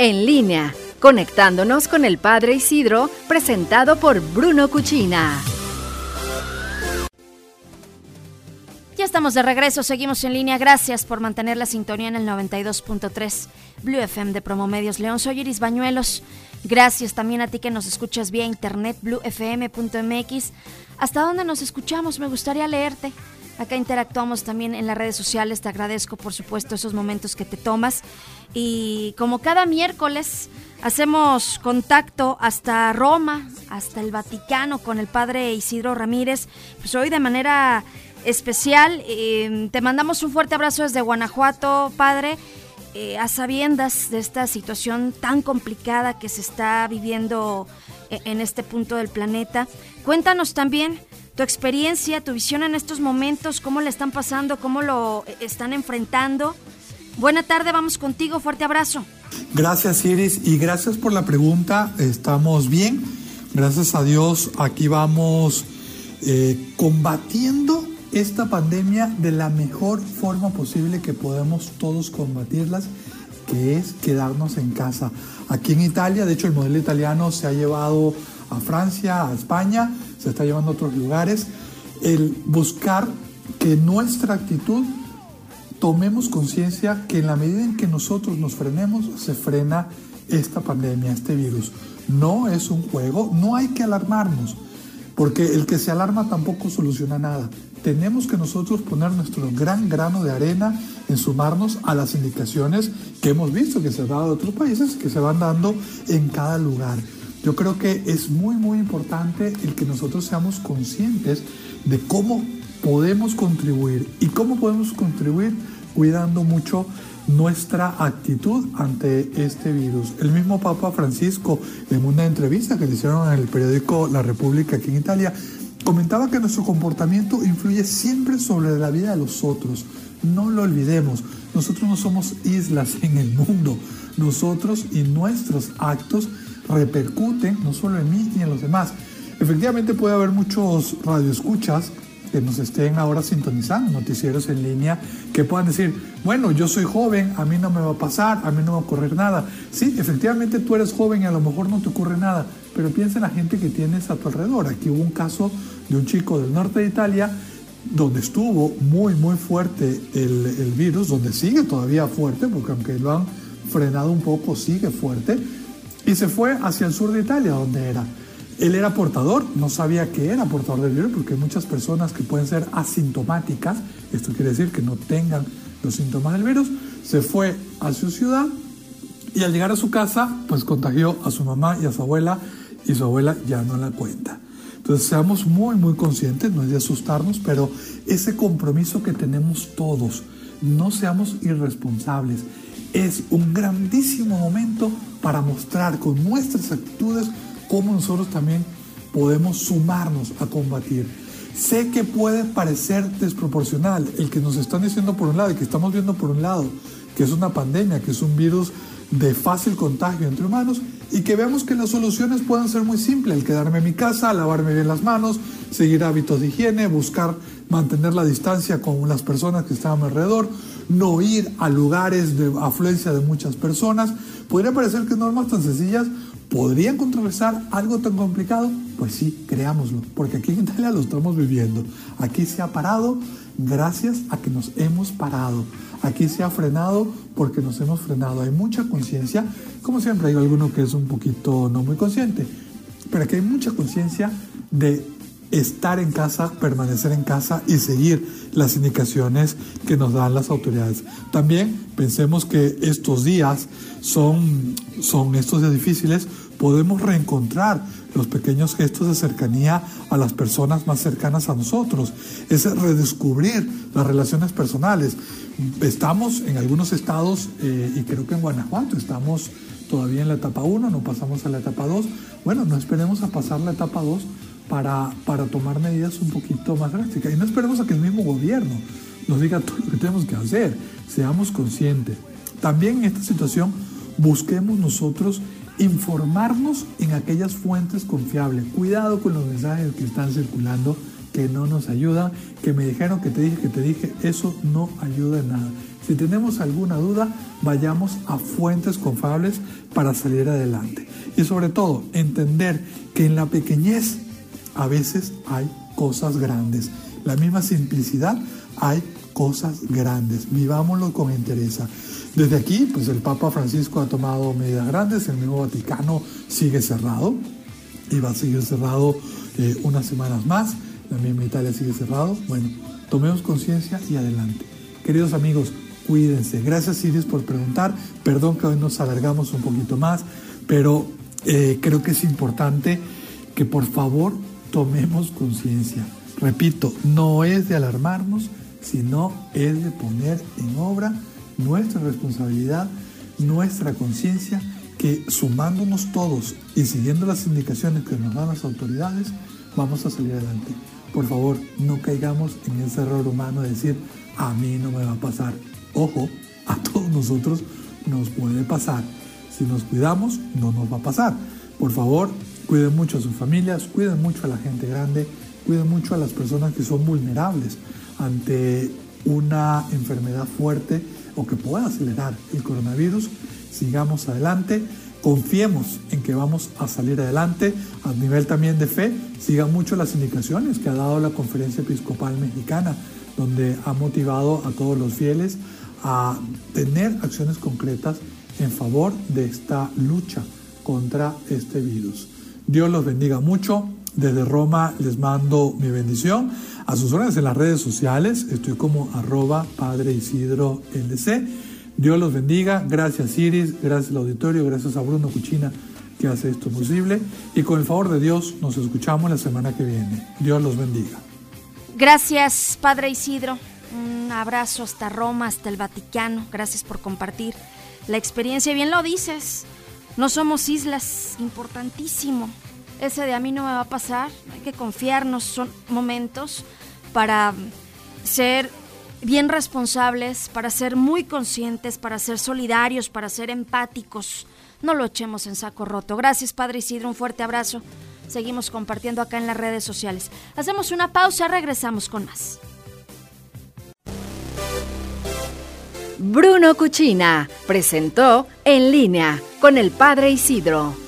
En línea, conectándonos con el Padre Isidro, presentado por Bruno Cuchina. Ya estamos de regreso, seguimos en línea. Gracias por mantener la sintonía en el 92.3 Blue FM de Promomedios León. Soy Iris Bañuelos. Gracias también a ti que nos escuchas vía internet bluefm.mx. ¿Hasta dónde nos escuchamos? Me gustaría leerte. Acá interactuamos también en las redes sociales. Te agradezco, por supuesto, esos momentos que te tomas. Y como cada miércoles, hacemos contacto hasta Roma, hasta el Vaticano, con el padre Isidro Ramírez. Pues hoy de manera especial. Eh, te mandamos un fuerte abrazo desde Guanajuato, padre. Eh, a sabiendas de esta situación tan complicada que se está viviendo eh, en este punto del planeta. Cuéntanos también tu experiencia, tu visión en estos momentos, cómo le están pasando, cómo lo están enfrentando. Buena tarde, vamos contigo, fuerte abrazo. Gracias Iris y gracias por la pregunta, estamos bien, gracias a Dios aquí vamos combatiendo esta pandemia de la mejor forma posible que podemos todos combatirlas, que es quedarnos en casa. Aquí en Italia, de hecho el modelo italiano se ha llevado a Francia, a España, se está llevando a otros lugares, el buscar que nuestra actitud tomemos conciencia que en la medida en que nosotros nos frenemos, se frena esta pandemia, este virus. No es un juego, no hay que alarmarnos, porque el que se alarma tampoco soluciona nada tenemos que nosotros poner nuestro gran grano de arena en sumarnos a las indicaciones que hemos visto que se han dado en otros países, que se van dando en cada lugar. Yo creo que es muy, muy importante el que nosotros seamos conscientes de cómo podemos contribuir y cómo podemos contribuir cuidando mucho nuestra actitud ante este virus. El mismo Papa Francisco, en una entrevista que le hicieron en el periódico La República aquí en Italia, Comentaba que nuestro comportamiento influye siempre sobre la vida de los otros. No lo olvidemos, nosotros no somos islas en el mundo. Nosotros y nuestros actos repercuten no solo en mí y en los demás. Efectivamente puede haber muchos radioescuchas que nos estén ahora sintonizando, noticieros en línea, que puedan decir, bueno, yo soy joven, a mí no me va a pasar, a mí no va a ocurrir nada. Sí, efectivamente tú eres joven y a lo mejor no te ocurre nada, pero piensa en la gente que tienes a tu alrededor. Aquí hubo un caso de un chico del norte de Italia donde estuvo muy, muy fuerte el, el virus, donde sigue todavía fuerte, porque aunque lo han frenado un poco, sigue fuerte, y se fue hacia el sur de Italia, donde era. Él era portador, no sabía que era portador del virus porque muchas personas que pueden ser asintomáticas, esto quiere decir que no tengan los síntomas del virus, se fue a su ciudad y al llegar a su casa pues contagió a su mamá y a su abuela y su abuela ya no la cuenta. Entonces seamos muy muy conscientes, no es de asustarnos, pero ese compromiso que tenemos todos, no seamos irresponsables, es un grandísimo momento para mostrar con nuestras actitudes cómo nosotros también podemos sumarnos a combatir. Sé que puede parecer desproporcional el que nos están diciendo por un lado y que estamos viendo por un lado que es una pandemia, que es un virus de fácil contagio entre humanos y que veamos que las soluciones pueden ser muy simples, el quedarme en mi casa, lavarme bien las manos, seguir hábitos de higiene, buscar mantener la distancia con las personas que están a mi alrededor, no ir a lugares de afluencia de muchas personas. Podría parecer que normas tan sencillas ¿Podrían contrarrestar algo tan complicado? Pues sí, creámoslo, porque aquí en Italia lo estamos viviendo. Aquí se ha parado gracias a que nos hemos parado. Aquí se ha frenado porque nos hemos frenado. Hay mucha conciencia, como siempre hay alguno que es un poquito no muy consciente, pero aquí hay mucha conciencia de estar en casa, permanecer en casa y seguir las indicaciones que nos dan las autoridades. También pensemos que estos días son, son estos días difíciles, podemos reencontrar los pequeños gestos de cercanía a las personas más cercanas a nosotros, es redescubrir las relaciones personales. Estamos en algunos estados, eh, y creo que en Guanajuato, estamos todavía en la etapa 1, no pasamos a la etapa 2. Bueno, no esperemos a pasar la etapa 2 para, para tomar medidas un poquito más drásticas. Y no esperemos a que el mismo gobierno nos diga todo lo que tenemos que hacer. Seamos conscientes. También en esta situación busquemos nosotros informarnos en aquellas fuentes confiables. Cuidado con los mensajes que están circulando que no nos ayudan, que me dijeron que te dije, que te dije, eso no ayuda en nada. Si tenemos alguna duda, vayamos a fuentes confiables para salir adelante. Y sobre todo, entender que en la pequeñez a veces hay cosas grandes. La misma simplicidad hay cosas grandes. Vivámoslo con interés. Desde aquí, pues el Papa Francisco ha tomado medidas grandes, el mismo Vaticano sigue cerrado y va a seguir cerrado eh, unas semanas más, la misma Italia sigue cerrado. Bueno, tomemos conciencia y adelante. Queridos amigos, cuídense. Gracias Iris por preguntar. Perdón que hoy nos alargamos un poquito más, pero eh, creo que es importante que por favor tomemos conciencia. Repito, no es de alarmarnos, sino es de poner en obra nuestra responsabilidad, nuestra conciencia, que sumándonos todos y siguiendo las indicaciones que nos dan las autoridades, vamos a salir adelante. Por favor, no caigamos en ese error humano de decir, a mí no me va a pasar. Ojo, a todos nosotros nos puede pasar. Si nos cuidamos, no nos va a pasar. Por favor, cuiden mucho a sus familias, cuiden mucho a la gente grande, cuiden mucho a las personas que son vulnerables ante una enfermedad fuerte o que pueda acelerar el coronavirus. Sigamos adelante, confiemos en que vamos a salir adelante. A nivel también de fe, sigan mucho las indicaciones que ha dado la Conferencia Episcopal Mexicana, donde ha motivado a todos los fieles a tener acciones concretas en favor de esta lucha contra este virus. Dios los bendiga mucho. Desde Roma les mando mi bendición. A sus órdenes en las redes sociales, estoy como arroba Padre Isidro LC. Dios los bendiga. Gracias Iris, gracias al auditorio, gracias a Bruno Cuchina que hace esto posible. Y con el favor de Dios nos escuchamos la semana que viene. Dios los bendiga. Gracias Padre Isidro. Un abrazo hasta Roma, hasta el Vaticano. Gracias por compartir la experiencia. Bien lo dices. No somos islas, importantísimo. Ese de a mí no me va a pasar, hay que confiarnos, son momentos para ser bien responsables, para ser muy conscientes, para ser solidarios, para ser empáticos. No lo echemos en saco roto. Gracias, Padre Isidro, un fuerte abrazo. Seguimos compartiendo acá en las redes sociales. Hacemos una pausa, regresamos con más. Bruno Cuchina presentó En línea con el Padre Isidro.